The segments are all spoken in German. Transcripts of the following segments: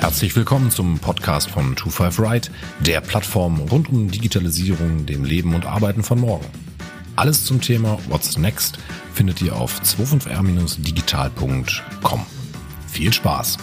Herzlich willkommen zum Podcast von 25 Right, der Plattform rund um Digitalisierung, dem Leben und Arbeiten von morgen. Alles zum Thema What's Next findet ihr auf 25r-digital.com. Viel Spaß!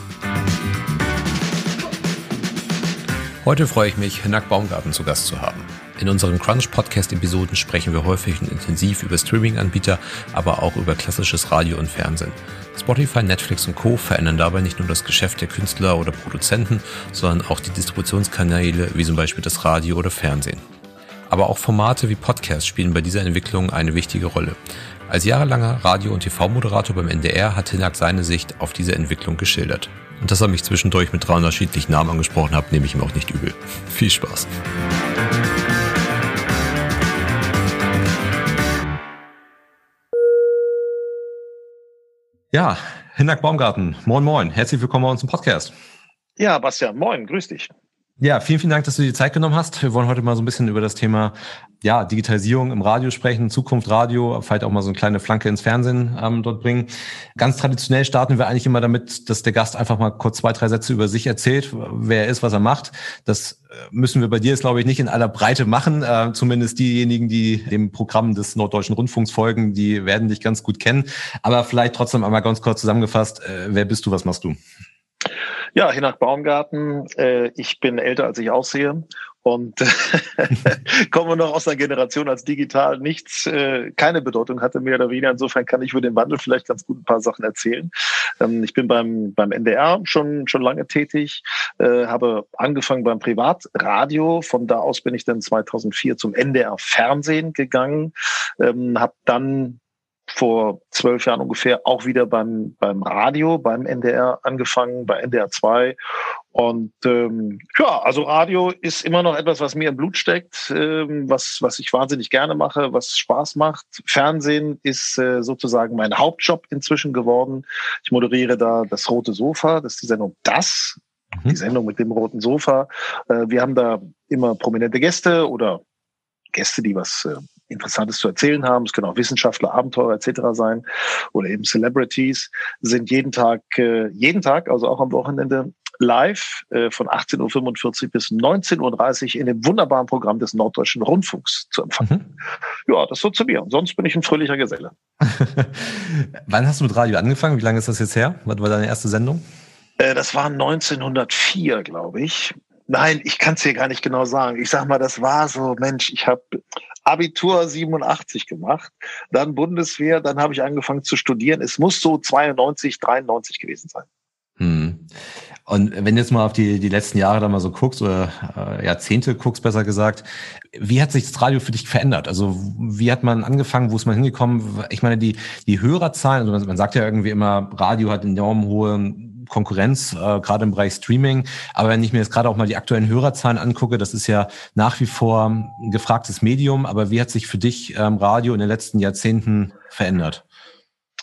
Heute freue ich mich, Hinak Baumgarten zu Gast zu haben. In unseren Crunch-Podcast-Episoden sprechen wir häufig und intensiv über Streaming-Anbieter, aber auch über klassisches Radio und Fernsehen. Spotify, Netflix und Co. verändern dabei nicht nur das Geschäft der Künstler oder Produzenten, sondern auch die Distributionskanäle wie zum Beispiel das Radio oder Fernsehen. Aber auch Formate wie Podcasts spielen bei dieser Entwicklung eine wichtige Rolle. Als jahrelanger Radio- und TV-Moderator beim NDR hat Hinak seine Sicht auf diese Entwicklung geschildert. Und dass er mich zwischendurch mit drei unterschiedlichen Namen angesprochen hat, nehme ich ihm auch nicht übel. Viel Spaß. Ja, Hinak Baumgarten, moin moin, herzlich willkommen bei uns im Podcast. Ja, Bastian, moin, grüß dich. Ja, vielen, vielen Dank, dass du dir die Zeit genommen hast. Wir wollen heute mal so ein bisschen über das Thema ja, Digitalisierung im Radio sprechen, Zukunft Radio, vielleicht auch mal so eine kleine Flanke ins Fernsehen ähm, dort bringen. Ganz traditionell starten wir eigentlich immer damit, dass der Gast einfach mal kurz zwei, drei Sätze über sich erzählt, wer er ist, was er macht. Das äh, müssen wir bei dir jetzt, glaube ich, nicht in aller Breite machen. Äh, zumindest diejenigen, die dem Programm des Norddeutschen Rundfunks folgen, die werden dich ganz gut kennen. Aber vielleicht trotzdem einmal ganz kurz zusammengefasst, äh, wer bist du, was machst du? Ja, Hinak Baumgarten. Äh, ich bin älter, als ich aussehe und komme noch aus einer Generation, als digital nichts, äh, keine Bedeutung hatte, mehr oder weniger. Insofern kann ich über den Wandel vielleicht ganz gut ein paar Sachen erzählen. Ähm, ich bin beim, beim NDR schon, schon lange tätig, äh, habe angefangen beim Privatradio. Von da aus bin ich dann 2004 zum NDR Fernsehen gegangen, ähm, habe dann vor zwölf Jahren ungefähr auch wieder beim, beim Radio, beim NDR angefangen, bei NDR 2. Und ähm, ja, also Radio ist immer noch etwas, was mir im Blut steckt, ähm, was, was ich wahnsinnig gerne mache, was Spaß macht. Fernsehen ist äh, sozusagen mein Hauptjob inzwischen geworden. Ich moderiere da das Rote Sofa, das ist die Sendung Das, mhm. die Sendung mit dem roten Sofa. Äh, wir haben da immer prominente Gäste oder Gäste, die was äh, Interessantes zu erzählen haben. Es können auch Wissenschaftler, Abenteurer etc. sein oder eben Celebrities. Sind jeden Tag, äh, jeden Tag, also auch am Wochenende live äh, von 18.45 Uhr bis 19.30 Uhr in dem wunderbaren Programm des Norddeutschen Rundfunks zu empfangen. Mhm. Ja, das so zu mir. Und sonst bin ich ein fröhlicher Geselle. Wann hast du mit Radio angefangen? Wie lange ist das jetzt her? Was war deine erste Sendung? Äh, das war 1904, glaube ich. Nein, ich kann es dir gar nicht genau sagen. Ich sag mal, das war so, Mensch, ich habe Abitur 87 gemacht, dann Bundeswehr, dann habe ich angefangen zu studieren. Es muss so 92, 93 gewesen sein. Hm. Und wenn du jetzt mal auf die, die letzten Jahre da mal so guckst, oder äh, Jahrzehnte guckst, besser gesagt, wie hat sich das Radio für dich verändert? Also wie hat man angefangen, wo ist man hingekommen? Ich meine, die, die Hörerzahlen, also man sagt ja irgendwie immer, Radio hat enorm hohe Konkurrenz, äh, gerade im Bereich Streaming. Aber wenn ich mir jetzt gerade auch mal die aktuellen Hörerzahlen angucke, das ist ja nach wie vor ein gefragtes Medium. Aber wie hat sich für dich ähm, Radio in den letzten Jahrzehnten verändert?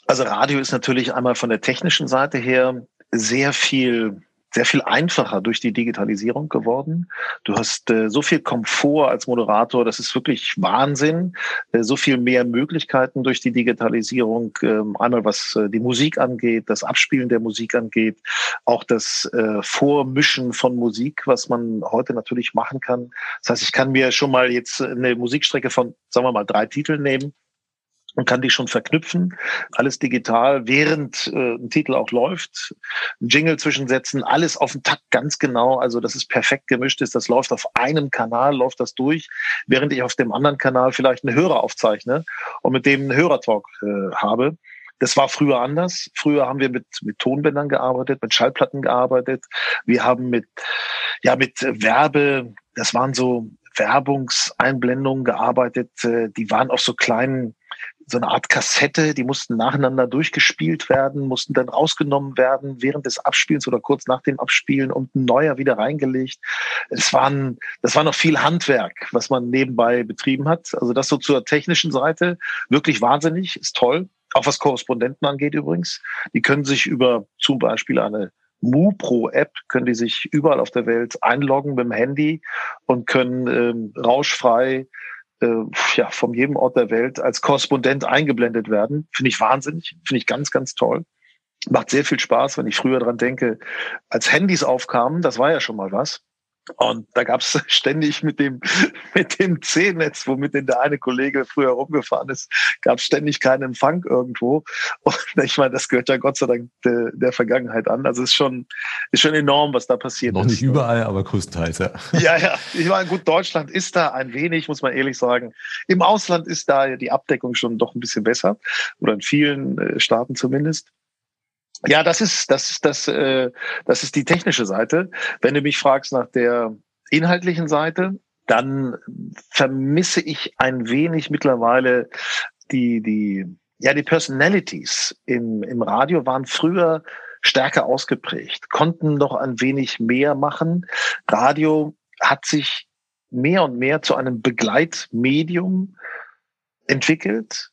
Also Radio ist natürlich einmal von der technischen Seite her sehr viel sehr viel einfacher durch die Digitalisierung geworden. Du hast äh, so viel Komfort als Moderator, das ist wirklich Wahnsinn. Äh, so viel mehr Möglichkeiten durch die Digitalisierung, äh, einmal was äh, die Musik angeht, das Abspielen der Musik angeht, auch das äh, Vormischen von Musik, was man heute natürlich machen kann. Das heißt, ich kann mir schon mal jetzt eine Musikstrecke von, sagen wir mal, drei Titeln nehmen und kann die schon verknüpfen. Alles digital, während äh, ein Titel auch läuft. Ein Jingle zwischensetzen, alles auf den Takt ganz genau. Also, dass es perfekt gemischt ist. Das läuft auf einem Kanal, läuft das durch, während ich auf dem anderen Kanal vielleicht einen Hörer aufzeichne und mit dem einen Hörertalk äh, habe. Das war früher anders. Früher haben wir mit, mit Tonbändern gearbeitet, mit Schallplatten gearbeitet. Wir haben mit, ja, mit Werbe, das waren so Werbungseinblendungen gearbeitet. Äh, die waren auf so kleinen so eine Art Kassette, die mussten nacheinander durchgespielt werden, mussten dann rausgenommen werden während des Abspielens oder kurz nach dem Abspielen und ein neuer wieder reingelegt. Es waren, das war noch viel Handwerk, was man nebenbei betrieben hat. Also das so zur technischen Seite wirklich wahnsinnig, ist toll. Auch was Korrespondenten angeht übrigens. Die können sich über zum Beispiel eine MuPro-App können die sich überall auf der Welt einloggen mit dem Handy und können ähm, rauschfrei äh, ja, von jedem Ort der Welt als Korrespondent eingeblendet werden. Finde ich wahnsinnig, finde ich ganz, ganz toll. Macht sehr viel Spaß, wenn ich früher dran denke, als Handys aufkamen, das war ja schon mal was. Und da gab es ständig mit dem, mit dem C-Netz, womit denn der eine Kollege früher rumgefahren ist, gab es ständig keinen Empfang irgendwo. Und ich meine, das gehört ja Gott sei Dank der, der Vergangenheit an. Also es ist schon, ist schon enorm, was da passiert Noch ist. Noch nicht überall, aber größtenteils, ja. Ja, ja. Ich meine, gut, Deutschland ist da ein wenig, muss man ehrlich sagen. Im Ausland ist da die Abdeckung schon doch ein bisschen besser. Oder in vielen äh, Staaten zumindest. Ja, das ist das ist das äh, das ist die technische Seite. Wenn du mich fragst nach der inhaltlichen Seite, dann vermisse ich ein wenig mittlerweile die die ja die Personalities im im Radio waren früher stärker ausgeprägt, konnten noch ein wenig mehr machen. Radio hat sich mehr und mehr zu einem Begleitmedium entwickelt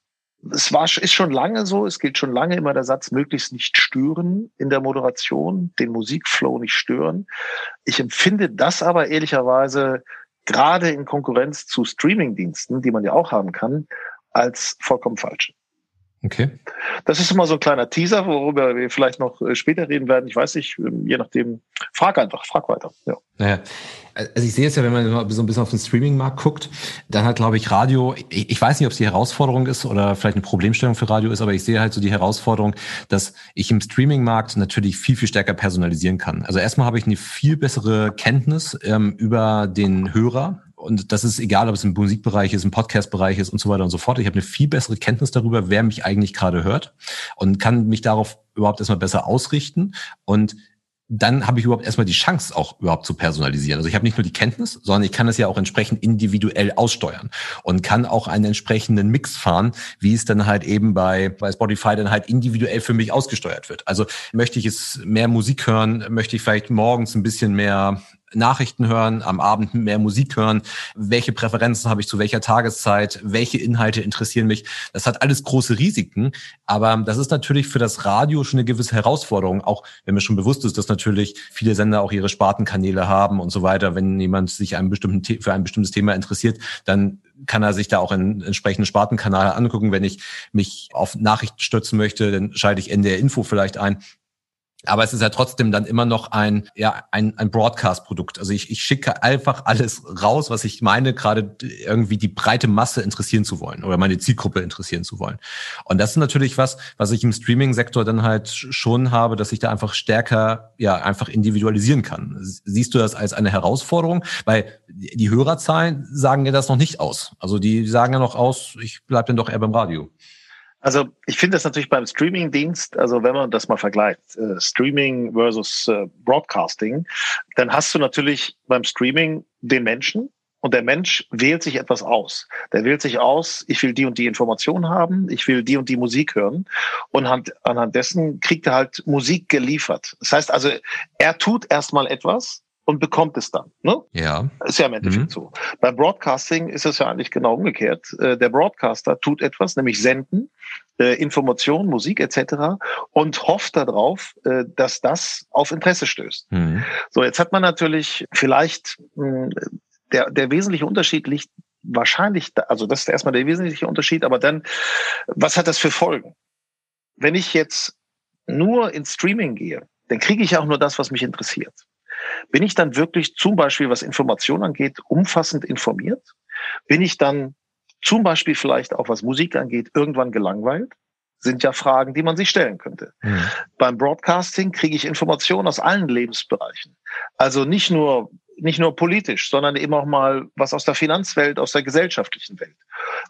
es war, ist schon lange so, es gilt schon lange immer der Satz, möglichst nicht stören in der Moderation, den Musikflow nicht stören. Ich empfinde das aber ehrlicherweise gerade in Konkurrenz zu Streamingdiensten, die man ja auch haben kann, als vollkommen falsch. Okay. Das ist immer so ein kleiner Teaser, worüber wir vielleicht noch äh, später reden werden. Ich weiß nicht, ähm, je nachdem. Frag einfach, frag weiter. Ja. Naja, also ich sehe es ja, wenn man so ein bisschen auf den Streaming-Markt guckt, dann hat, glaube ich, Radio, ich, ich weiß nicht, ob es die Herausforderung ist oder vielleicht eine Problemstellung für Radio ist, aber ich sehe halt so die Herausforderung, dass ich im Streaming-Markt natürlich viel, viel stärker personalisieren kann. Also erstmal habe ich eine viel bessere Kenntnis ähm, über den Hörer, und das ist egal, ob es im Musikbereich ist, im Podcast-Bereich ist und so weiter und so fort. Ich habe eine viel bessere Kenntnis darüber, wer mich eigentlich gerade hört und kann mich darauf überhaupt erstmal besser ausrichten und dann habe ich überhaupt erstmal die Chance, auch überhaupt zu personalisieren. Also ich habe nicht nur die Kenntnis, sondern ich kann es ja auch entsprechend individuell aussteuern und kann auch einen entsprechenden Mix fahren, wie es dann halt eben bei, bei Spotify dann halt individuell für mich ausgesteuert wird. Also möchte ich es mehr Musik hören, möchte ich vielleicht morgens ein bisschen mehr Nachrichten hören, am Abend mehr Musik hören, welche Präferenzen habe ich zu welcher Tageszeit, welche Inhalte interessieren mich. Das hat alles große Risiken, aber das ist natürlich für das Radio schon eine gewisse Herausforderung, auch wenn mir schon bewusst ist, dass natürlich viele Sender auch ihre Spartenkanäle haben und so weiter. Wenn jemand sich einem bestimmten für ein bestimmtes Thema interessiert, dann kann er sich da auch einen entsprechenden Spartenkanal angucken. Wenn ich mich auf Nachrichten stützen möchte, dann schalte ich NDR Info vielleicht ein. Aber es ist ja trotzdem dann immer noch ein, ja, ein, ein Broadcast-Produkt. Also ich, ich schicke einfach alles raus, was ich meine, gerade irgendwie die breite Masse interessieren zu wollen oder meine Zielgruppe interessieren zu wollen. Und das ist natürlich was, was ich im Streaming-Sektor dann halt schon habe, dass ich da einfach stärker, ja, einfach individualisieren kann. Siehst du das als eine Herausforderung? Weil die Hörerzahlen sagen ja das noch nicht aus. Also die sagen ja noch aus, ich bleib dann doch eher beim Radio. Also ich finde das natürlich beim Streaming-Dienst, also wenn man das mal vergleicht, äh, Streaming versus äh, Broadcasting, dann hast du natürlich beim Streaming den Menschen und der Mensch wählt sich etwas aus. Der wählt sich aus, ich will die und die Information haben, ich will die und die Musik hören und anhand dessen kriegt er halt Musik geliefert. Das heißt also, er tut erstmal etwas, und bekommt es dann. Ne? Ja. Ist ja im Endeffekt mhm. so. Beim Broadcasting ist es ja eigentlich genau umgekehrt. Äh, der Broadcaster tut etwas, nämlich senden, äh, Informationen, Musik etc. und hofft darauf, äh, dass das auf Interesse stößt. Mhm. So, jetzt hat man natürlich vielleicht der, der wesentliche Unterschied liegt wahrscheinlich, also das ist erstmal der wesentliche Unterschied, aber dann, was hat das für Folgen? Wenn ich jetzt nur ins Streaming gehe, dann kriege ich auch nur das, was mich interessiert. Bin ich dann wirklich zum Beispiel, was Information angeht, umfassend informiert? Bin ich dann zum Beispiel vielleicht auch, was Musik angeht, irgendwann gelangweilt? Sind ja Fragen, die man sich stellen könnte. Mhm. Beim Broadcasting kriege ich Informationen aus allen Lebensbereichen. Also nicht nur nicht nur politisch, sondern eben auch mal was aus der Finanzwelt, aus der gesellschaftlichen Welt.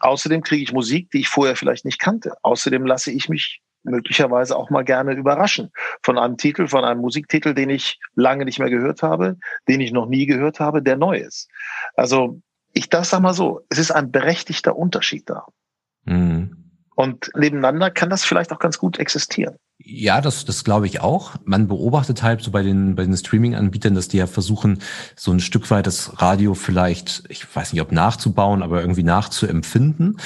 Außerdem kriege ich Musik, die ich vorher vielleicht nicht kannte. Außerdem lasse ich mich möglicherweise auch mal gerne überraschen von einem Titel, von einem Musiktitel, den ich lange nicht mehr gehört habe, den ich noch nie gehört habe, der neu ist. Also ich das sag mal so, es ist ein berechtigter Unterschied da. Mhm. Und nebeneinander kann das vielleicht auch ganz gut existieren. Ja, das, das glaube ich auch. Man beobachtet halt so bei den, bei den Streaming-Anbietern, dass die ja versuchen, so ein Stück weit das Radio vielleicht, ich weiß nicht, ob nachzubauen, aber irgendwie nachzuempfinden.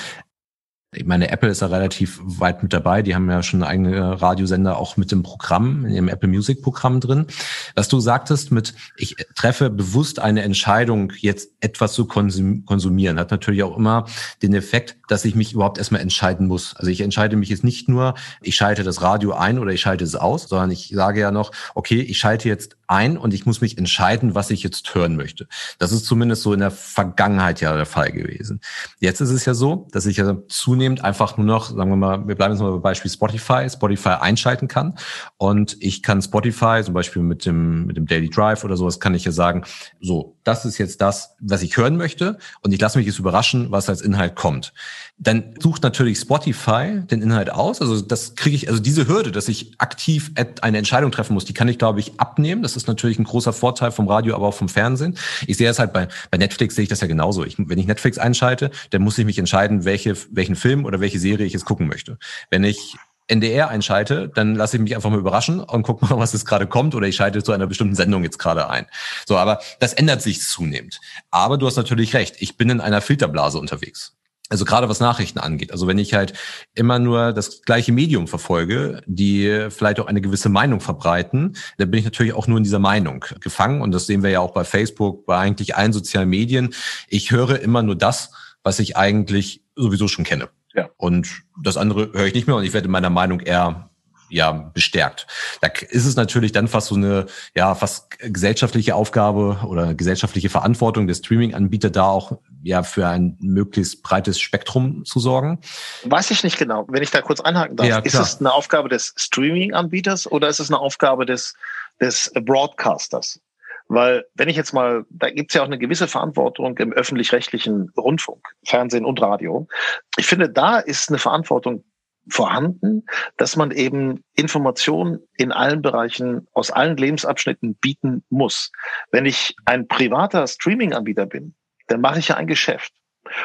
Ich meine, Apple ist da relativ weit mit dabei. Die haben ja schon eigene Radiosender auch mit dem Programm, in ihrem Apple Music Programm drin. Was du sagtest mit, ich treffe bewusst eine Entscheidung, jetzt etwas zu konsumieren, hat natürlich auch immer den Effekt, dass ich mich überhaupt erstmal entscheiden muss. Also ich entscheide mich jetzt nicht nur, ich schalte das Radio ein oder ich schalte es aus, sondern ich sage ja noch, okay, ich schalte jetzt ein und ich muss mich entscheiden, was ich jetzt hören möchte. Das ist zumindest so in der Vergangenheit ja der Fall gewesen. Jetzt ist es ja so, dass ich ja zunehmend einfach nur noch, sagen wir mal, wir bleiben jetzt mal bei Beispiel Spotify, Spotify einschalten kann und ich kann Spotify zum Beispiel mit dem, mit dem Daily Drive oder sowas kann ich ja sagen, so, das ist jetzt das, was ich hören möchte und ich lasse mich jetzt überraschen, was als Inhalt kommt. Dann sucht natürlich Spotify den Inhalt aus. Also das kriege ich, also diese Hürde, dass ich aktiv eine Entscheidung treffen muss, die kann ich, glaube ich, abnehmen. Das ist natürlich ein großer Vorteil vom Radio, aber auch vom Fernsehen. Ich sehe es halt bei, bei Netflix sehe ich das ja genauso. Ich, wenn ich Netflix einschalte, dann muss ich mich entscheiden, welche, welchen Film oder welche Serie ich jetzt gucken möchte. Wenn ich NDR einschalte, dann lasse ich mich einfach mal überraschen und guck mal, was jetzt gerade kommt oder ich schalte zu einer bestimmten Sendung jetzt gerade ein. So, aber das ändert sich zunehmend. Aber du hast natürlich recht, ich bin in einer Filterblase unterwegs. Also gerade was Nachrichten angeht. Also wenn ich halt immer nur das gleiche Medium verfolge, die vielleicht auch eine gewisse Meinung verbreiten, dann bin ich natürlich auch nur in dieser Meinung gefangen. Und das sehen wir ja auch bei Facebook, bei eigentlich allen sozialen Medien. Ich höre immer nur das, was ich eigentlich sowieso schon kenne. Ja. Und das andere höre ich nicht mehr und ich werde in meiner Meinung eher ja bestärkt. Da ist es natürlich dann fast so eine ja fast gesellschaftliche Aufgabe oder gesellschaftliche Verantwortung des Streaming-Anbieter da auch ja für ein möglichst breites Spektrum zu sorgen. Weiß ich nicht genau. Wenn ich da kurz einhaken darf, ja, ist es eine Aufgabe des Streaming-Anbieters oder ist es eine Aufgabe des des Broadcasters? Weil wenn ich jetzt mal, da gibt es ja auch eine gewisse Verantwortung im öffentlich-rechtlichen Rundfunk, Fernsehen und Radio. Ich finde, da ist eine Verantwortung vorhanden, dass man eben Informationen in allen Bereichen aus allen Lebensabschnitten bieten muss. Wenn ich ein privater Streaming-Anbieter bin, dann mache ich ja ein Geschäft.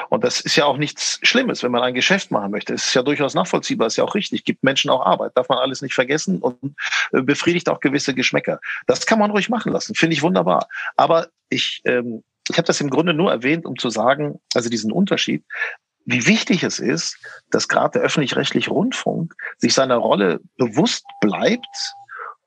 Und das ist ja auch nichts Schlimmes, wenn man ein Geschäft machen möchte. Es ist ja durchaus nachvollziehbar, ist ja auch richtig, gibt Menschen auch Arbeit, darf man alles nicht vergessen und äh, befriedigt auch gewisse Geschmäcker. Das kann man ruhig machen lassen, finde ich wunderbar. Aber ich, ähm, ich habe das im Grunde nur erwähnt, um zu sagen, also diesen Unterschied, wie wichtig es ist, dass gerade der öffentlich-rechtliche Rundfunk sich seiner Rolle bewusst bleibt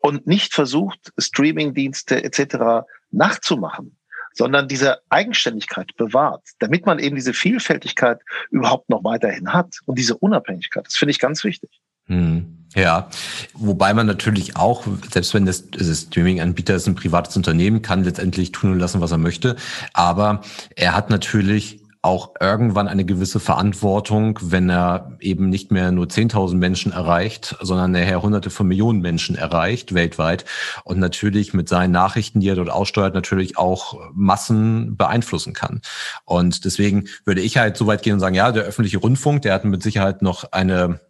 und nicht versucht, Streamingdienste etc. nachzumachen sondern diese Eigenständigkeit bewahrt, damit man eben diese Vielfältigkeit überhaupt noch weiterhin hat und diese Unabhängigkeit. Das finde ich ganz wichtig. Hm. Ja, wobei man natürlich auch, selbst wenn das, das Streaming-Anbieter ist ein privates Unternehmen, kann letztendlich tun und lassen, was er möchte. Aber er hat natürlich auch irgendwann eine gewisse Verantwortung, wenn er eben nicht mehr nur 10.000 Menschen erreicht, sondern nachher hunderte von Millionen Menschen erreicht weltweit und natürlich mit seinen Nachrichten, die er dort aussteuert, natürlich auch Massen beeinflussen kann. Und deswegen würde ich halt so weit gehen und sagen, ja, der öffentliche Rundfunk, der hat mit Sicherheit noch eine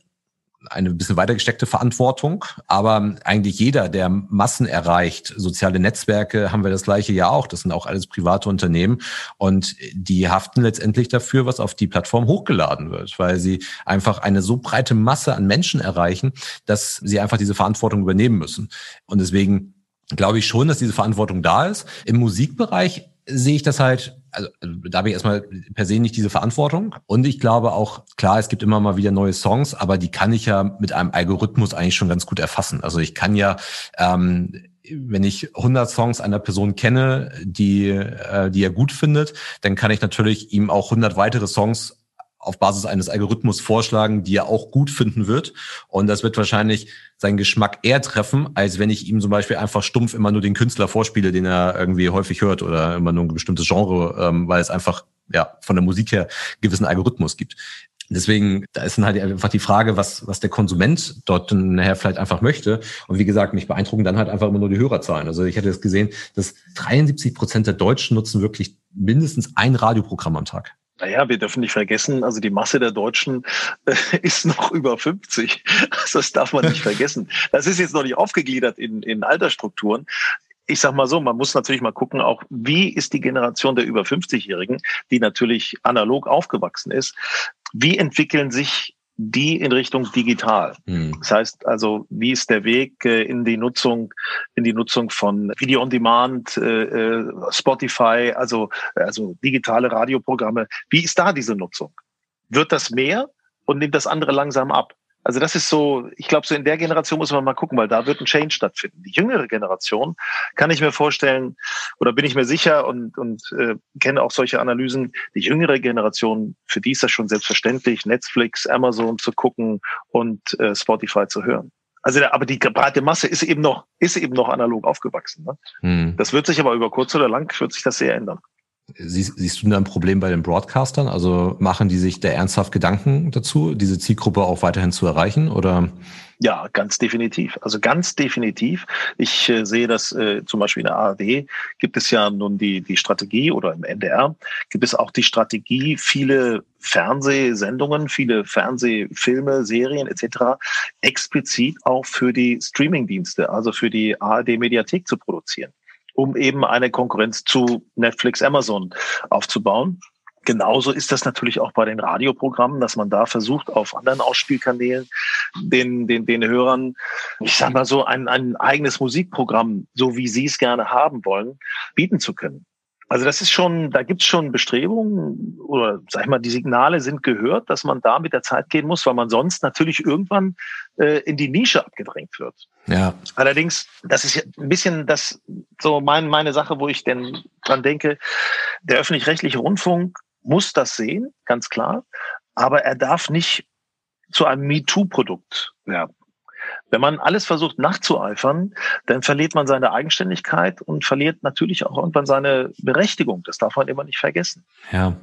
eine bisschen weiter gesteckte Verantwortung. Aber eigentlich jeder, der Massen erreicht, soziale Netzwerke haben wir das gleiche ja auch. Das sind auch alles private Unternehmen und die haften letztendlich dafür, was auf die Plattform hochgeladen wird, weil sie einfach eine so breite Masse an Menschen erreichen, dass sie einfach diese Verantwortung übernehmen müssen. Und deswegen glaube ich schon, dass diese Verantwortung da ist. Im Musikbereich sehe ich das halt also, da habe ich erstmal per se nicht diese Verantwortung. Und ich glaube auch, klar, es gibt immer mal wieder neue Songs, aber die kann ich ja mit einem Algorithmus eigentlich schon ganz gut erfassen. Also ich kann ja, ähm, wenn ich 100 Songs einer Person kenne, die, äh, die er gut findet, dann kann ich natürlich ihm auch 100 weitere Songs auf Basis eines Algorithmus vorschlagen, die er auch gut finden wird. Und das wird wahrscheinlich seinen Geschmack eher treffen, als wenn ich ihm zum Beispiel einfach stumpf immer nur den Künstler vorspiele, den er irgendwie häufig hört oder immer nur ein bestimmtes Genre, ähm, weil es einfach ja von der Musik her gewissen Algorithmus gibt. Deswegen, da ist dann halt einfach die Frage, was, was der Konsument dort nachher vielleicht einfach möchte. Und wie gesagt, mich beeindrucken dann halt einfach immer nur die Hörerzahlen. Also ich hatte jetzt gesehen, dass 73 Prozent der Deutschen nutzen wirklich mindestens ein Radioprogramm am Tag. Naja, wir dürfen nicht vergessen, also die Masse der Deutschen äh, ist noch über 50. Also das darf man nicht vergessen. Das ist jetzt noch nicht aufgegliedert in, in Altersstrukturen. Ich sag mal so, man muss natürlich mal gucken, auch wie ist die Generation der über 50-Jährigen, die natürlich analog aufgewachsen ist, wie entwickeln sich die in Richtung digital. Mhm. Das heißt also, wie ist der Weg äh, in die Nutzung, in die Nutzung von Video on Demand, äh, äh, Spotify, also, also digitale Radioprogramme. Wie ist da diese Nutzung? Wird das mehr und nimmt das andere langsam ab. Also das ist so, ich glaube, so in der Generation muss man mal gucken, weil da wird ein Change stattfinden. Die jüngere Generation kann ich mir vorstellen, oder bin ich mir sicher und, und äh, kenne auch solche Analysen, die jüngere Generation, für die ist das schon selbstverständlich, Netflix, Amazon zu gucken und äh, Spotify zu hören. Also, aber die breite Masse ist eben noch, ist eben noch analog aufgewachsen. Ne? Hm. Das wird sich aber über kurz oder lang, wird sich das sehr ändern. Siehst, siehst du da ein Problem bei den Broadcastern? Also machen die sich da ernsthaft Gedanken dazu, diese Zielgruppe auch weiterhin zu erreichen oder? Ja, ganz definitiv. Also ganz definitiv. Ich äh, sehe das äh, zum Beispiel in der ARD gibt es ja nun die, die Strategie oder im NDR gibt es auch die Strategie, viele Fernsehsendungen, viele Fernsehfilme, Serien etc. explizit auch für die Streamingdienste, also für die ARD Mediathek zu produzieren um eben eine Konkurrenz zu Netflix, Amazon aufzubauen. Genauso ist das natürlich auch bei den Radioprogrammen, dass man da versucht, auf anderen Ausspielkanälen den, den, den Hörern, ich sag mal so, ein, ein eigenes Musikprogramm, so wie sie es gerne haben wollen, bieten zu können. Also das ist schon, da gibt's schon Bestrebungen oder sag ich mal, die Signale sind gehört, dass man da mit der Zeit gehen muss, weil man sonst natürlich irgendwann äh, in die Nische abgedrängt wird. Ja. Allerdings, das ist ein bisschen das so mein, meine Sache, wo ich denn dran denke, der öffentlich-rechtliche Rundfunk muss das sehen, ganz klar, aber er darf nicht zu einem MeToo-Produkt werden. Wenn man alles versucht nachzueifern, dann verliert man seine Eigenständigkeit und verliert natürlich auch irgendwann seine Berechtigung. Das darf man immer nicht vergessen. Ja.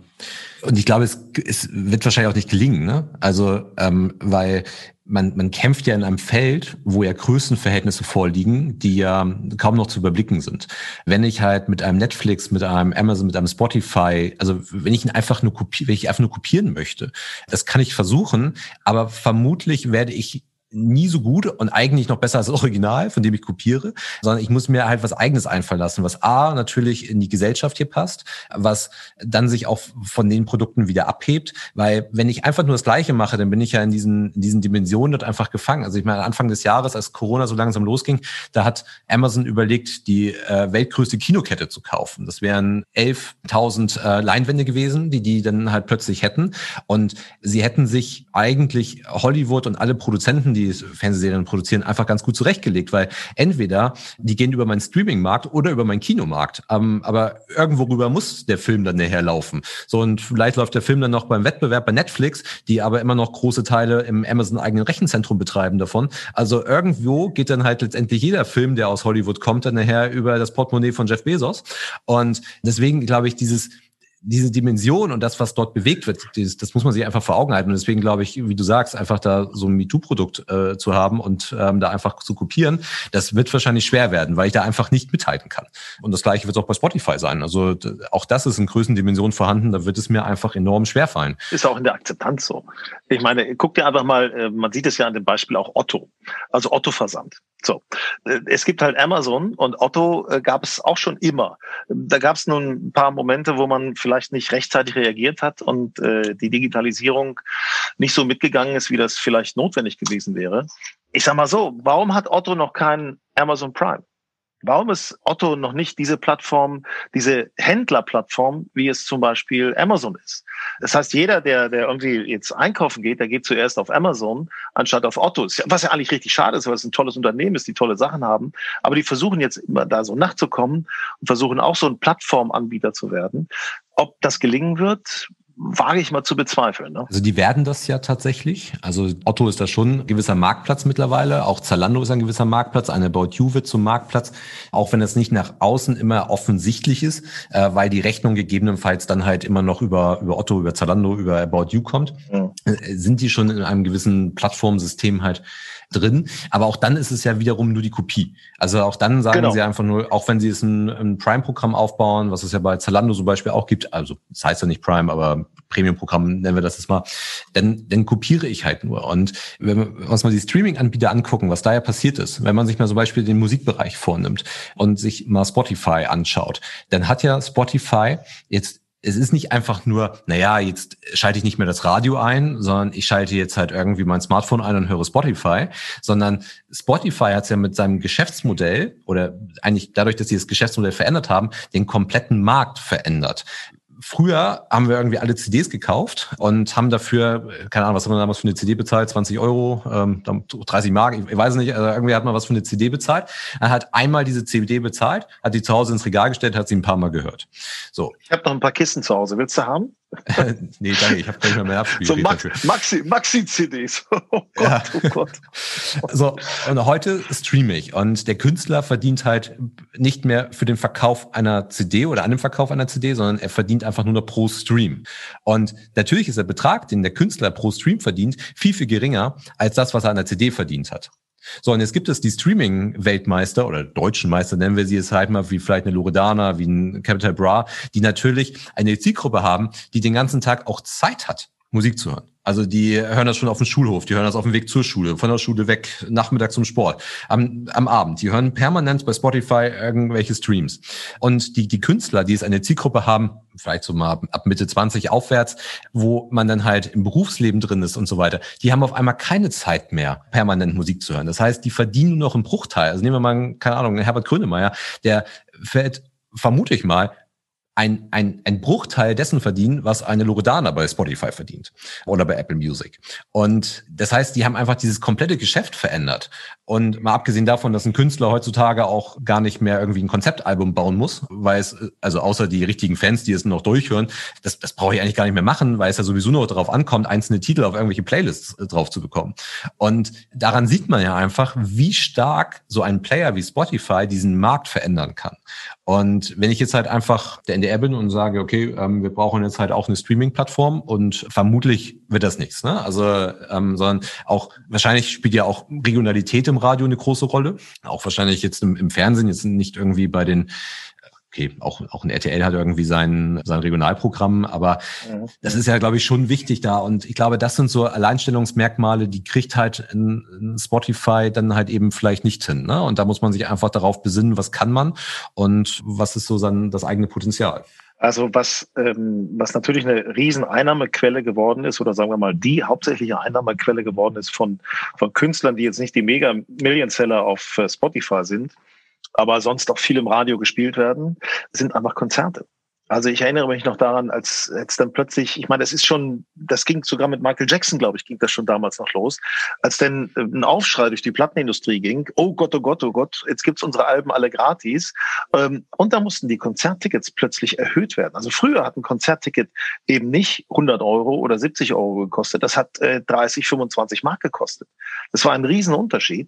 Und ich glaube, es, es wird wahrscheinlich auch nicht gelingen, ne? Also, ähm, weil man, man kämpft ja in einem Feld, wo ja Größenverhältnisse vorliegen, die ja kaum noch zu überblicken sind. Wenn ich halt mit einem Netflix, mit einem Amazon, mit einem Spotify, also wenn ich ihn einfach nur kopiere, wenn ich einfach nur kopieren möchte, das kann ich versuchen, aber vermutlich werde ich nie so gut und eigentlich noch besser als das Original, von dem ich kopiere, sondern ich muss mir halt was Eigenes einfallen lassen, was A natürlich in die Gesellschaft hier passt, was dann sich auch von den Produkten wieder abhebt, weil wenn ich einfach nur das Gleiche mache, dann bin ich ja in diesen, in diesen Dimensionen dort einfach gefangen. Also ich meine, Anfang des Jahres, als Corona so langsam losging, da hat Amazon überlegt, die äh, weltgrößte Kinokette zu kaufen. Das wären 11.000 äh, Leinwände gewesen, die die dann halt plötzlich hätten und sie hätten sich eigentlich Hollywood und alle Produzenten, die Fernsehserien produzieren, einfach ganz gut zurechtgelegt, weil entweder die gehen über meinen Streaming-Markt oder über meinen Kinomarkt. Ähm, aber irgendwo rüber muss der Film dann näher laufen. So und vielleicht läuft der Film dann noch beim Wettbewerb bei Netflix, die aber immer noch große Teile im Amazon eigenen Rechenzentrum betreiben davon. Also irgendwo geht dann halt letztendlich jeder Film, der aus Hollywood kommt, dann nachher über das Portemonnaie von Jeff Bezos. Und deswegen glaube ich, dieses diese Dimension und das, was dort bewegt wird, dieses, das muss man sich einfach vor Augen halten. Und deswegen glaube ich, wie du sagst, einfach da so ein MeToo-Produkt äh, zu haben und ähm, da einfach zu kopieren, das wird wahrscheinlich schwer werden, weil ich da einfach nicht mithalten kann. Und das gleiche wird auch bei Spotify sein. Also auch das ist in Größendimensionen vorhanden, da wird es mir einfach enorm schwer fallen. Ist auch in der Akzeptanz so. Ich meine, guck dir einfach mal, äh, man sieht es ja an dem Beispiel auch Otto, also Otto Versand. So, äh, es gibt halt Amazon und Otto äh, gab es auch schon immer. Da gab es nun ein paar Momente, wo man vielleicht nicht rechtzeitig reagiert hat und äh, die Digitalisierung nicht so mitgegangen ist, wie das vielleicht notwendig gewesen wäre. Ich sag mal so, warum hat Otto noch keinen Amazon Prime? Warum ist Otto noch nicht diese Plattform, diese Händlerplattform, wie es zum Beispiel Amazon ist? Das heißt, jeder, der, der irgendwie jetzt einkaufen geht, der geht zuerst auf Amazon anstatt auf Otto. Was ja eigentlich richtig schade ist, weil es ein tolles Unternehmen ist, die tolle Sachen haben. Aber die versuchen jetzt immer da so nachzukommen und versuchen auch so ein Plattformanbieter zu werden. Ob das gelingen wird, wage ich mal zu bezweifeln. Ne? Also die werden das ja tatsächlich. Also Otto ist da schon ein gewisser Marktplatz mittlerweile. Auch Zalando ist ein gewisser Marktplatz. Eine About You wird zum Marktplatz. Auch wenn es nicht nach außen immer offensichtlich ist, äh, weil die Rechnung gegebenenfalls dann halt immer noch über, über Otto, über Zalando, über About You kommt, mhm. sind die schon in einem gewissen Plattformsystem halt drin. Aber auch dann ist es ja wiederum nur die Kopie. Also auch dann sagen genau. sie einfach nur, auch wenn sie es ein, ein Prime-Programm aufbauen, was es ja bei Zalando zum Beispiel auch gibt, also das heißt ja nicht Prime, aber Premium-Programm nennen wir das jetzt mal, dann, dann kopiere ich halt nur. Und wenn wir uns mal die Streaming-Anbieter angucken, was da ja passiert ist, wenn man sich mal zum Beispiel den Musikbereich vornimmt und sich mal Spotify anschaut, dann hat ja Spotify jetzt es ist nicht einfach nur, naja, jetzt schalte ich nicht mehr das Radio ein, sondern ich schalte jetzt halt irgendwie mein Smartphone ein und höre Spotify, sondern Spotify hat ja mit seinem Geschäftsmodell oder eigentlich dadurch, dass sie das Geschäftsmodell verändert haben, den kompletten Markt verändert früher haben wir irgendwie alle CDs gekauft und haben dafür, keine Ahnung, was haben wir damals für eine CD bezahlt? 20 Euro, ähm, 30 Mark, ich weiß nicht, also irgendwie hat man was für eine CD bezahlt. Er hat einmal diese CD bezahlt, hat die zu Hause ins Regal gestellt, hat sie ein paar Mal gehört. So. Ich habe noch ein paar Kisten zu Hause. Willst du haben? nee, danke, ich habe mal mehr Abspiel. So Max, Maxi, Maxi-CDs. Oh Gott, ja. oh Gott. So, und heute streame ich und der Künstler verdient halt nicht mehr für den Verkauf einer CD oder an dem Verkauf einer CD, sondern er verdient einfach nur noch pro Stream. Und natürlich ist der Betrag, den der Künstler pro Stream verdient, viel, viel geringer als das, was er an der CD verdient hat. So, und jetzt gibt es die Streaming-Weltmeister oder deutschen Meister, nennen wir sie jetzt halt mal, wie vielleicht eine Loredana, wie ein Capital Bra, die natürlich eine Zielgruppe haben, die den ganzen Tag auch Zeit hat, Musik zu hören. Also die hören das schon auf dem Schulhof, die hören das auf dem Weg zur Schule, von der Schule weg, nachmittags zum Sport, am, am Abend. Die hören permanent bei Spotify irgendwelche Streams. Und die, die Künstler, die es eine Zielgruppe haben, vielleicht so mal ab Mitte 20 aufwärts, wo man dann halt im Berufsleben drin ist und so weiter, die haben auf einmal keine Zeit mehr, permanent Musik zu hören. Das heißt, die verdienen nur noch einen Bruchteil. Also nehmen wir mal, keine Ahnung, Herbert Grönemeyer, der fällt vermute ich mal, ein, ein, ein Bruchteil dessen verdienen, was eine Loredana bei Spotify verdient oder bei Apple Music. Und das heißt, die haben einfach dieses komplette Geschäft verändert. Und mal abgesehen davon, dass ein Künstler heutzutage auch gar nicht mehr irgendwie ein Konzeptalbum bauen muss, weil es, also außer die richtigen Fans, die es noch durchhören, das, das brauche ich eigentlich gar nicht mehr machen, weil es ja sowieso nur darauf ankommt, einzelne Titel auf irgendwelche Playlists äh, drauf zu bekommen. Und daran sieht man ja einfach, wie stark so ein Player wie Spotify diesen Markt verändern kann. Und wenn ich jetzt halt einfach der Bin und sage, okay, ähm, wir brauchen jetzt halt auch eine Streaming-Plattform und vermutlich wird das nichts, ne? Also, ähm, sondern auch wahrscheinlich spielt ja auch Regionalität im Radio eine große Rolle. Auch wahrscheinlich jetzt im, im Fernsehen, jetzt nicht irgendwie bei den okay, auch, auch ein RTL hat irgendwie sein, sein Regionalprogramm, aber mhm. das ist ja, glaube ich, schon wichtig da. Und ich glaube, das sind so Alleinstellungsmerkmale, die kriegt halt ein, ein Spotify dann halt eben vielleicht nicht hin. Ne? Und da muss man sich einfach darauf besinnen, was kann man und was ist so sein, das eigene Potenzial. Also was, ähm, was natürlich eine riesen Einnahmequelle geworden ist, oder sagen wir mal die hauptsächliche Einnahmequelle geworden ist von, von Künstlern, die jetzt nicht die Mega-Million-Seller auf äh, Spotify sind, aber sonst auch viel im Radio gespielt werden, sind einfach Konzerte. Also ich erinnere mich noch daran, als jetzt dann plötzlich, ich meine, das ist schon, das ging sogar mit Michael Jackson, glaube ich, ging das schon damals noch los, als dann äh, ein Aufschrei durch die Plattenindustrie ging, oh Gott, oh Gott, oh Gott, jetzt gibt's unsere Alben alle gratis. Ähm, und da mussten die Konzerttickets plötzlich erhöht werden. Also früher hat ein Konzertticket eben nicht 100 Euro oder 70 Euro gekostet, das hat 30, äh, 25 Mark gekostet. Das war ein Riesenunterschied.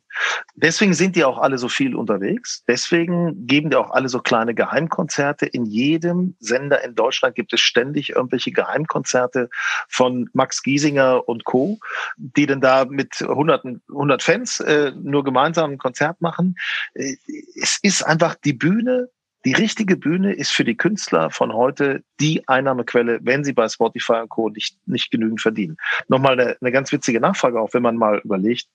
Deswegen sind die auch alle so viel unterwegs. Deswegen geben die auch alle so kleine Geheimkonzerte in jedem Sender in Deutschland gibt es ständig irgendwelche Geheimkonzerte von Max Giesinger und Co., die dann da mit hunderten, hundert Fans äh, nur gemeinsam ein Konzert machen. Äh, es ist einfach die Bühne, die richtige Bühne ist für die Künstler von heute die Einnahmequelle, wenn sie bei Spotify und Co. nicht, nicht genügend verdienen. Nochmal eine, eine ganz witzige Nachfrage, auch wenn man mal überlegt,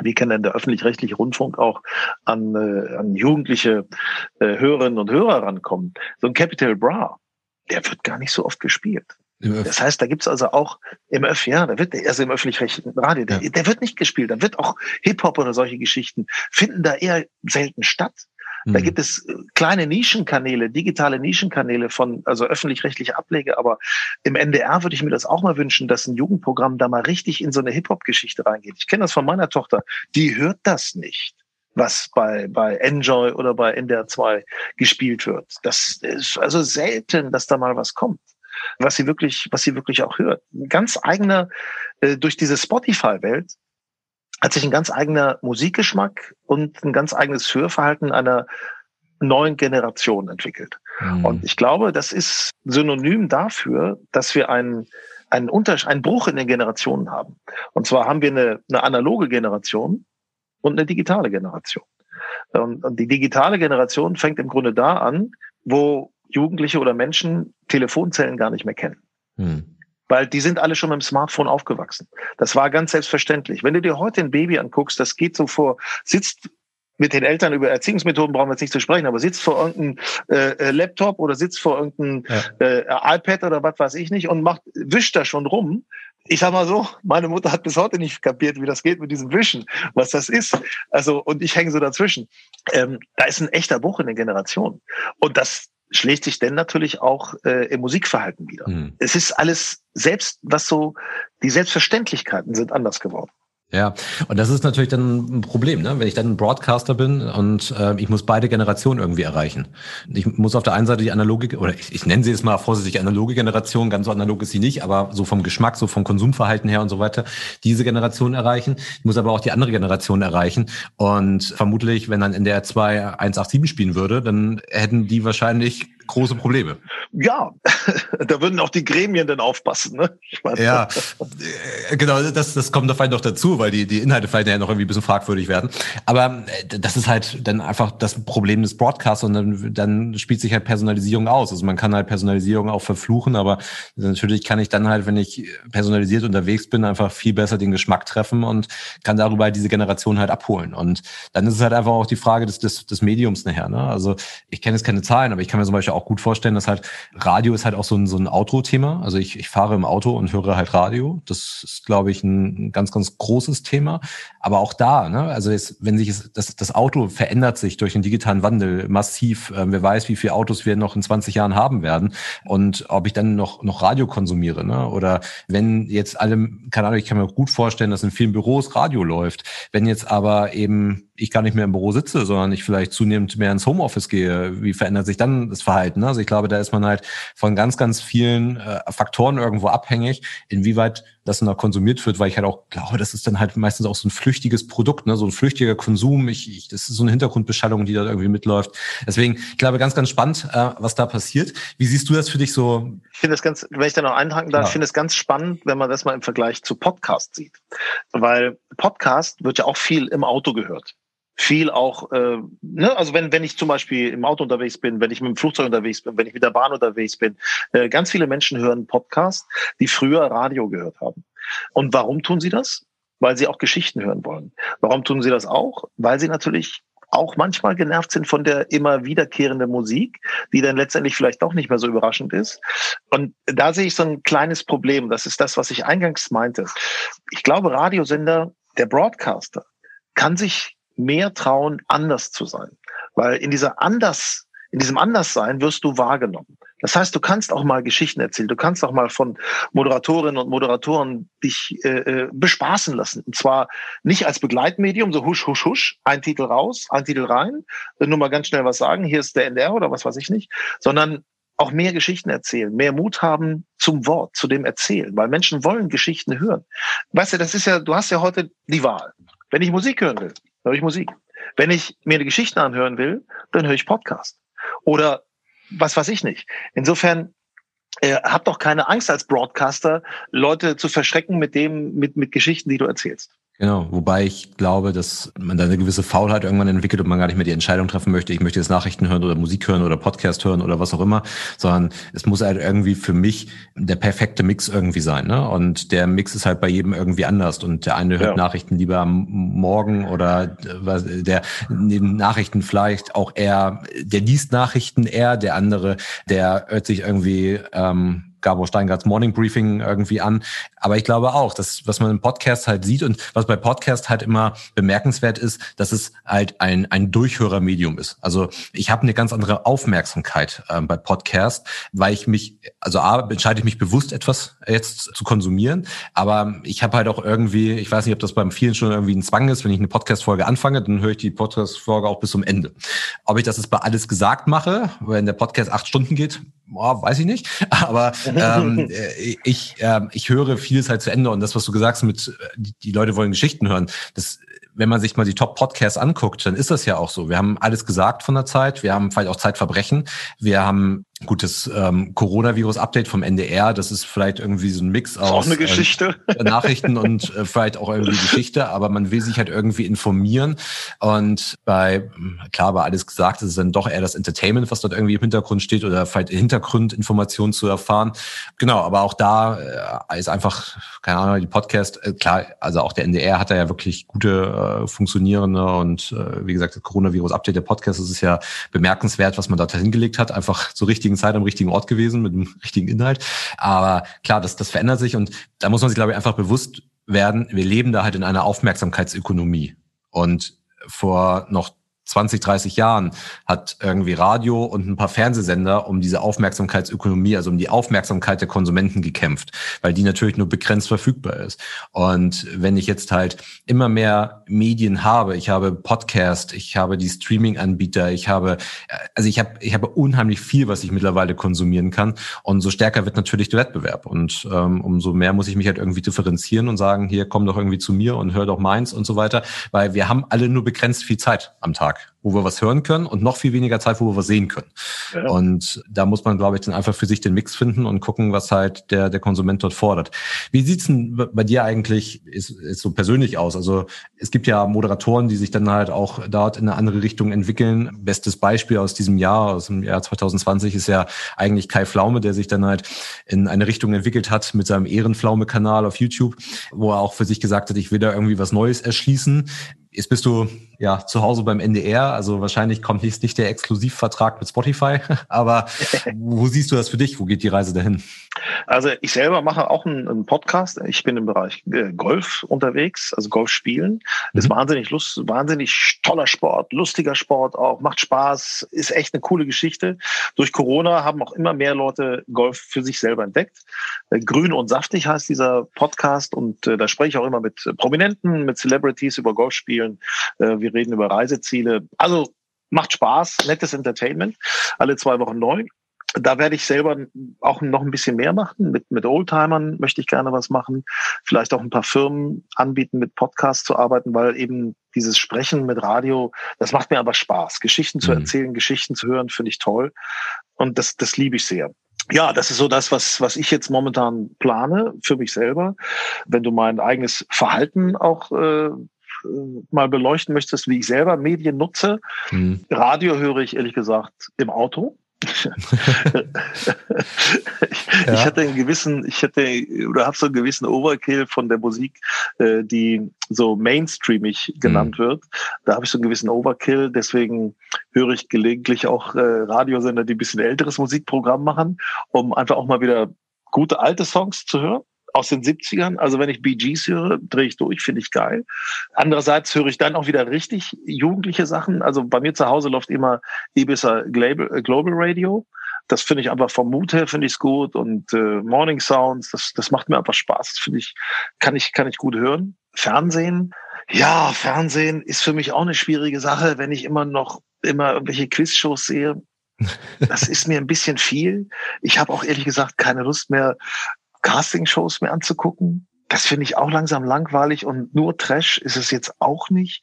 wie kann denn der öffentlich-rechtliche Rundfunk auch an, äh, an jugendliche äh, Hörerinnen und Hörer rankommen? So ein Capital Bra, der wird gar nicht so oft gespielt. Das heißt, da gibt's also auch im Öff, ja, da wird der, also im öffentlich-rechtlichen Radio, der, ja. der wird nicht gespielt. Da wird auch Hip-Hop oder solche Geschichten finden da eher selten statt. Da mhm. gibt es äh, kleine Nischenkanäle, digitale Nischenkanäle von, also öffentlich-rechtliche Ableger, aber im NDR würde ich mir das auch mal wünschen, dass ein Jugendprogramm da mal richtig in so eine Hip-Hop-Geschichte reingeht. Ich kenne das von meiner Tochter, die hört das nicht was bei, bei Enjoy oder bei NDR 2 gespielt wird. Das ist also selten, dass da mal was kommt, was sie wirklich, was sie wirklich auch hört. Ein ganz eigener, äh, durch diese Spotify-Welt hat sich ein ganz eigener Musikgeschmack und ein ganz eigenes Hörverhalten einer neuen Generation entwickelt. Mhm. Und ich glaube, das ist synonym dafür, dass wir einen, einen, Unterschied, einen Bruch in den Generationen haben. Und zwar haben wir eine, eine analoge Generation und eine digitale Generation. Und, und die digitale Generation fängt im Grunde da an, wo Jugendliche oder Menschen Telefonzellen gar nicht mehr kennen. Mhm weil die sind alle schon mit dem Smartphone aufgewachsen. Das war ganz selbstverständlich. Wenn du dir heute ein Baby anguckst, das geht so vor, sitzt mit den Eltern über Erziehungsmethoden brauchen wir jetzt nicht zu sprechen, aber sitzt vor irgendeinem äh, äh, Laptop oder sitzt vor irgendeinem ja. äh, iPad oder was weiß ich nicht und macht, wischt da schon rum. Ich sag mal so, meine Mutter hat bis heute nicht kapiert, wie das geht mit diesem Wischen, was das ist. Also, und ich hänge so dazwischen. Ähm, da ist ein echter Bruch in den Generationen. Und das schlägt sich denn natürlich auch äh, im Musikverhalten wieder. Mhm. Es ist alles selbst, was so die Selbstverständlichkeiten sind anders geworden. Ja, und das ist natürlich dann ein Problem, ne? wenn ich dann ein Broadcaster bin und äh, ich muss beide Generationen irgendwie erreichen. Ich muss auf der einen Seite die analoge, oder ich, ich nenne sie jetzt mal vorsichtig analoge Generation, ganz so analog ist sie nicht, aber so vom Geschmack, so vom Konsumverhalten her und so weiter, diese Generation erreichen. Ich muss aber auch die andere Generation erreichen. Und vermutlich, wenn dann in der 2 187 spielen würde, dann hätten die wahrscheinlich große Probleme. Ja, da würden auch die Gremien dann aufpassen. Ne? ja, äh, genau, das, das kommt da vielleicht noch dazu, weil die, die Inhalte vielleicht ja noch irgendwie ein bisschen fragwürdig werden. Aber äh, das ist halt dann einfach das Problem des Broadcasts und dann, dann spielt sich halt Personalisierung aus. Also man kann halt Personalisierung auch verfluchen, aber natürlich kann ich dann halt, wenn ich personalisiert unterwegs bin, einfach viel besser den Geschmack treffen und kann darüber halt diese Generation halt abholen. Und dann ist es halt einfach auch die Frage des, des, des Mediums nachher. Ne? Also ich kenne jetzt keine Zahlen, aber ich kann mir zum Beispiel auch gut vorstellen, dass halt Radio ist halt auch so ein, so ein Outro-Thema. Also ich, ich fahre im Auto und höre halt Radio. Das ist, glaube ich, ein ganz, ganz großes Thema. Aber auch da, ne, also jetzt, wenn sich es, das, das Auto verändert sich durch den digitalen Wandel massiv. Ähm, wer weiß, wie viele Autos wir noch in 20 Jahren haben werden und ob ich dann noch, noch Radio konsumiere. Ne? Oder wenn jetzt alle, keine Ahnung, ich kann mir gut vorstellen, dass in vielen Büros Radio läuft. Wenn jetzt aber eben ich gar nicht mehr im Büro sitze, sondern ich vielleicht zunehmend mehr ins Homeoffice gehe, wie verändert sich dann das Verhalten? Also ich glaube, da ist man halt von ganz, ganz vielen äh, Faktoren irgendwo abhängig, inwieweit das noch konsumiert wird, weil ich halt auch glaube, das ist dann halt meistens auch so ein flüchtiges Produkt, ne? so ein flüchtiger Konsum. Ich, ich, das ist so eine Hintergrundbeschallung, die da irgendwie mitläuft. Deswegen, ich glaube, ganz, ganz spannend, äh, was da passiert. Wie siehst du das für dich so? Ich finde das ganz, wenn ich da noch einhaken darf, ja. ich finde es ganz spannend, wenn man das mal im Vergleich zu Podcast sieht. Weil Podcast wird ja auch viel im Auto gehört viel auch, äh, ne, also wenn, wenn ich zum Beispiel im Auto unterwegs bin, wenn ich mit dem Flugzeug unterwegs bin, wenn ich mit der Bahn unterwegs bin, äh, ganz viele Menschen hören Podcast, die früher Radio gehört haben. Und warum tun sie das? Weil sie auch Geschichten hören wollen. Warum tun sie das auch? Weil sie natürlich auch manchmal genervt sind von der immer wiederkehrenden Musik, die dann letztendlich vielleicht doch nicht mehr so überraschend ist. Und da sehe ich so ein kleines Problem. Das ist das, was ich eingangs meinte. Ich glaube, Radiosender, der Broadcaster, kann sich mehr trauen, anders zu sein. Weil in dieser anders, in diesem Anderssein wirst du wahrgenommen. Das heißt, du kannst auch mal Geschichten erzählen. Du kannst auch mal von Moderatorinnen und Moderatoren dich äh, äh, bespaßen lassen. Und zwar nicht als Begleitmedium, so husch, husch, husch, ein Titel raus, ein Titel rein, nur mal ganz schnell was sagen, hier ist der NDR oder was weiß ich nicht, sondern auch mehr Geschichten erzählen, mehr Mut haben zum Wort, zu dem Erzählen, weil Menschen wollen Geschichten hören. Weißt du, das ist ja, du hast ja heute die Wahl. Wenn ich Musik hören will, höre ich Musik. Wenn ich mir eine Geschichte anhören will, dann höre ich Podcast. Oder was weiß ich nicht. Insofern äh, hab doch keine Angst als Broadcaster, Leute zu verschrecken mit dem, mit, mit Geschichten, die du erzählst. Genau, wobei ich glaube, dass man da eine gewisse Faulheit irgendwann entwickelt und man gar nicht mehr die Entscheidung treffen möchte, ich möchte jetzt Nachrichten hören oder Musik hören oder Podcast hören oder was auch immer, sondern es muss halt irgendwie für mich der perfekte Mix irgendwie sein. Ne? Und der Mix ist halt bei jedem irgendwie anders. Und der eine hört ja. Nachrichten lieber am Morgen oder äh, der neben Nachrichten vielleicht auch eher, der liest Nachrichten eher, der andere, der hört sich irgendwie ähm, Gabor Steingarts Morning Briefing irgendwie an. Aber ich glaube auch, dass was man im Podcast halt sieht und was bei Podcast halt immer bemerkenswert ist, dass es halt ein, ein Durchhörermedium ist. Also ich habe eine ganz andere Aufmerksamkeit äh, bei Podcast, weil ich mich, also A, entscheide ich mich bewusst etwas jetzt zu konsumieren, aber ich habe halt auch irgendwie, ich weiß nicht, ob das beim vielen schon irgendwie ein Zwang ist, wenn ich eine Podcast-Folge anfange, dann höre ich die Podcast-Folge auch bis zum Ende. Ob ich das jetzt bei alles gesagt mache, wenn der Podcast acht Stunden geht, oh, weiß ich nicht. Aber ähm, äh, ich, äh, ich höre vieles halt zu Ende und das, was du gesagt hast mit, äh, die, die Leute wollen Geschichten hören, das wenn man sich mal die Top-Podcasts anguckt, dann ist das ja auch so. Wir haben alles gesagt von der Zeit. Wir haben vielleicht auch Zeitverbrechen. Wir haben gutes ähm, Coronavirus-Update vom NDR. Das ist vielleicht irgendwie so ein Mix aus auch eine Geschichte. Äh, Nachrichten und äh, vielleicht auch irgendwie Geschichte. Aber man will sich halt irgendwie informieren. Und bei, klar, bei alles gesagt, ist es dann doch eher das Entertainment, was dort irgendwie im Hintergrund steht oder vielleicht Hintergrundinformationen zu erfahren. Genau, aber auch da äh, ist einfach, keine Ahnung, die Podcast, äh, klar, also auch der NDR hat da ja wirklich gute äh, funktionierende und äh, wie gesagt, das Coronavirus-Update der Podcast, das ist ja bemerkenswert, was man da hingelegt hat, einfach zur richtigen Zeit am richtigen Ort gewesen mit dem richtigen Inhalt. Aber klar, das, das verändert sich und da muss man sich, glaube ich, einfach bewusst werden, wir leben da halt in einer Aufmerksamkeitsökonomie. Und vor noch 20, 30 Jahren hat irgendwie Radio und ein paar Fernsehsender um diese Aufmerksamkeitsökonomie, also um die Aufmerksamkeit der Konsumenten gekämpft, weil die natürlich nur begrenzt verfügbar ist. Und wenn ich jetzt halt immer mehr Medien habe, ich habe Podcast, ich habe die Streaming-Anbieter, ich habe, also ich habe, ich habe unheimlich viel, was ich mittlerweile konsumieren kann. Und so stärker wird natürlich der Wettbewerb. Und ähm, umso mehr muss ich mich halt irgendwie differenzieren und sagen, hier komm doch irgendwie zu mir und hör doch meins und so weiter, weil wir haben alle nur begrenzt viel Zeit am Tag. Wo wir was hören können und noch viel weniger Zeit, wo wir was sehen können. Ja. Und da muss man, glaube ich, dann einfach für sich den Mix finden und gucken, was halt der, der Konsument dort fordert. Wie sieht's denn bei dir eigentlich ist, ist so persönlich aus? Also es gibt ja Moderatoren, die sich dann halt auch dort in eine andere Richtung entwickeln. Bestes Beispiel aus diesem Jahr, aus dem Jahr 2020, ist ja eigentlich Kai Flaume, der sich dann halt in eine Richtung entwickelt hat mit seinem Ehrenflaume-Kanal auf YouTube, wo er auch für sich gesagt hat, ich will da irgendwie was Neues erschließen. Jetzt bist du ja zu Hause beim NDR, also wahrscheinlich kommt jetzt nicht der Exklusivvertrag mit Spotify, aber wo siehst du das für dich? Wo geht die Reise dahin? Also ich selber mache auch einen, einen Podcast. Ich bin im Bereich äh, Golf unterwegs, also Golf spielen. Mhm. Ist wahnsinnig lust, wahnsinnig toller Sport, lustiger Sport auch, macht Spaß, ist echt eine coole Geschichte. Durch Corona haben auch immer mehr Leute Golf für sich selber entdeckt. Äh, Grün und saftig heißt dieser Podcast und äh, da spreche ich auch immer mit Prominenten, mit Celebrities über Golfspielen. Äh, wir reden über Reiseziele. Also macht Spaß, nettes Entertainment. Alle zwei Wochen neu da werde ich selber auch noch ein bisschen mehr machen. Mit, mit Oldtimern möchte ich gerne was machen. Vielleicht auch ein paar Firmen anbieten, mit Podcasts zu arbeiten, weil eben dieses Sprechen mit Radio, das macht mir aber Spaß. Geschichten zu mhm. erzählen, Geschichten zu hören, finde ich toll. Und das, das liebe ich sehr. Ja, das ist so das, was, was ich jetzt momentan plane für mich selber. Wenn du mein eigenes Verhalten auch äh, mal beleuchten möchtest, wie ich selber Medien nutze. Mhm. Radio höre ich ehrlich gesagt im Auto ich, ja. ich hatte einen gewissen, ich hatte oder habe so einen gewissen Overkill von der Musik, äh, die so mainstreamig genannt mhm. wird. Da habe ich so einen gewissen Overkill, deswegen höre ich gelegentlich auch äh, Radiosender, die ein bisschen älteres Musikprogramm machen, um einfach auch mal wieder gute alte Songs zu hören aus den 70ern. Also wenn ich Bee Gees höre, drehe ich durch, finde ich geil. Andererseits höre ich dann auch wieder richtig jugendliche Sachen. Also bei mir zu Hause läuft immer Ibiza Global, äh, Global Radio. Das finde ich einfach vom Mut her finde ich es gut und äh, Morning Sounds, das, das macht mir einfach Spaß. Das finde ich, kann ich, kann ich gut hören. Fernsehen, ja, Fernsehen ist für mich auch eine schwierige Sache, wenn ich immer noch immer irgendwelche Quizshows sehe. Das ist mir ein bisschen viel. Ich habe auch ehrlich gesagt keine Lust mehr, Castingshows mir anzugucken. Das finde ich auch langsam langweilig und nur Trash ist es jetzt auch nicht.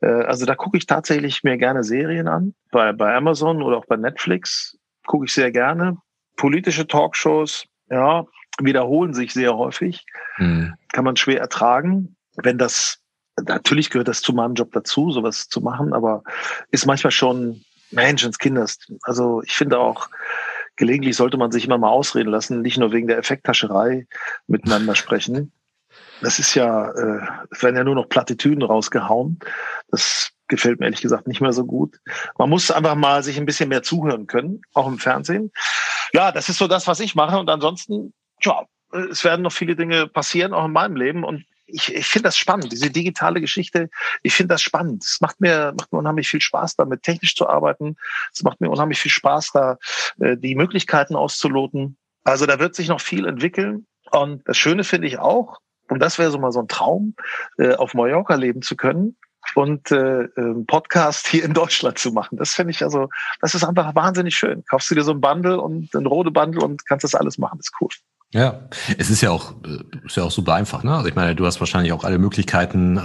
Äh, also da gucke ich tatsächlich mir gerne Serien an. Bei, bei Amazon oder auch bei Netflix gucke ich sehr gerne. Politische Talkshows, ja, wiederholen sich sehr häufig. Mhm. Kann man schwer ertragen. Wenn das, natürlich gehört das zu meinem Job dazu, sowas zu machen, aber ist manchmal schon Menschenskinders. Also ich finde auch, gelegentlich sollte man sich immer mal ausreden lassen, nicht nur wegen der Effekthascherei miteinander sprechen. Das ist ja, äh, es werden ja nur noch Plattitüden rausgehauen. Das gefällt mir ehrlich gesagt nicht mehr so gut. Man muss einfach mal sich ein bisschen mehr zuhören können, auch im Fernsehen. Ja, das ist so das, was ich mache. Und ansonsten, ja, es werden noch viele Dinge passieren, auch in meinem Leben. Und ich, ich finde das spannend, diese digitale Geschichte. Ich finde das spannend. Es macht mir, macht mir unheimlich viel Spaß, damit technisch zu arbeiten. Es macht mir unheimlich viel Spaß, da äh, die Möglichkeiten auszuloten. Also da wird sich noch viel entwickeln. Und das Schöne finde ich auch, und das wäre so mal so ein Traum, äh, auf Mallorca leben zu können und äh, einen Podcast hier in Deutschland zu machen. Das finde ich also, das ist einfach wahnsinnig schön. Kaufst du dir so ein Bundle und ein rote Bundle und kannst das alles machen. Das ist cool. Ja, es ist ja auch äh, ist ja auch super einfach, ne? Also ich meine, du hast wahrscheinlich auch alle Möglichkeiten, äh,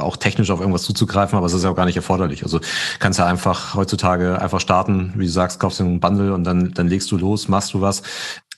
auch technisch auf irgendwas zuzugreifen, aber es ist ja auch gar nicht erforderlich. Also kannst ja einfach heutzutage einfach starten, wie du sagst, kaufst du einen Bundle und dann dann legst du los, machst du was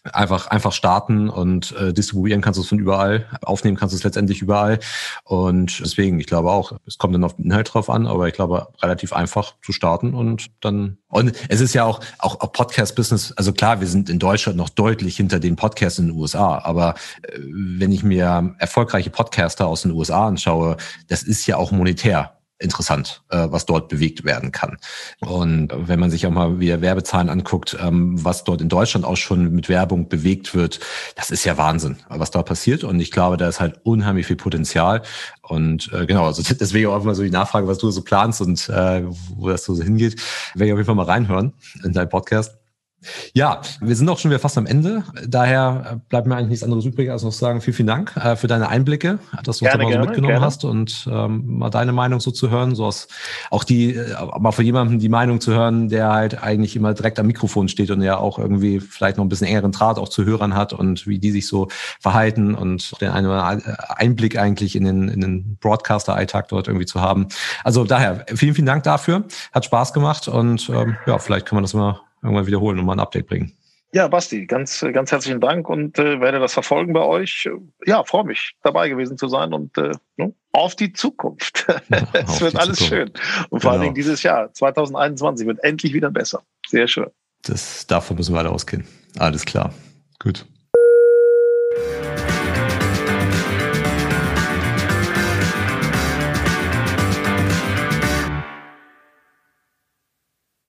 einfach einfach starten und äh, distribuieren kannst du es von überall, aufnehmen kannst du es letztendlich überall. Und deswegen, ich glaube auch, es kommt dann auf den Inhalt drauf an, aber ich glaube relativ einfach zu starten und dann und es ist ja auch auch, auch Podcast Business, also klar, wir sind in Deutschland noch deutlich hinter den Podcasts in den USA, aber äh, wenn ich mir erfolgreiche Podcaster aus den USA anschaue, das ist ja auch monetär interessant, äh, was dort bewegt werden kann. Und wenn man sich auch mal wieder Werbezahlen anguckt, ähm, was dort in Deutschland auch schon mit Werbung bewegt wird, das ist ja Wahnsinn, was da passiert. Und ich glaube, da ist halt unheimlich viel Potenzial. Und äh, genau, also deswegen auch immer so die Nachfrage, was du so planst und äh, wo das so hingeht, werde ich auf jeden Fall mal reinhören in deinen Podcast. Ja, wir sind auch schon wieder fast am Ende. Daher bleibt mir eigentlich nichts anderes übrig, als noch zu sagen, vielen, vielen Dank äh, für deine Einblicke, dass du uns da mal so mitgenommen gerne. hast und ähm, mal deine Meinung so zu hören, so aus auch die, äh, mal von jemandem die Meinung zu hören, der halt eigentlich immer direkt am Mikrofon steht und ja auch irgendwie vielleicht noch ein bisschen engeren Draht auch zu Hörern hat und wie die sich so verhalten und den einen oder Einblick eigentlich in den, in den Broadcaster-Alltag dort irgendwie zu haben. Also daher, vielen, vielen Dank dafür. Hat Spaß gemacht und ähm, ja, vielleicht können wir das mal irgendwann wiederholen und mal ein Update bringen. Ja, Basti, ganz, ganz herzlichen Dank und äh, werde das verfolgen bei euch. Ja, freue mich, dabei gewesen zu sein und äh, ne, auf die Zukunft. Ja, es wird alles Zukunft. schön. Und vor allen Dingen genau. dieses Jahr, 2021, wird endlich wieder besser. Sehr schön. Das, davon müssen wir alle ausgehen. Alles klar. Gut.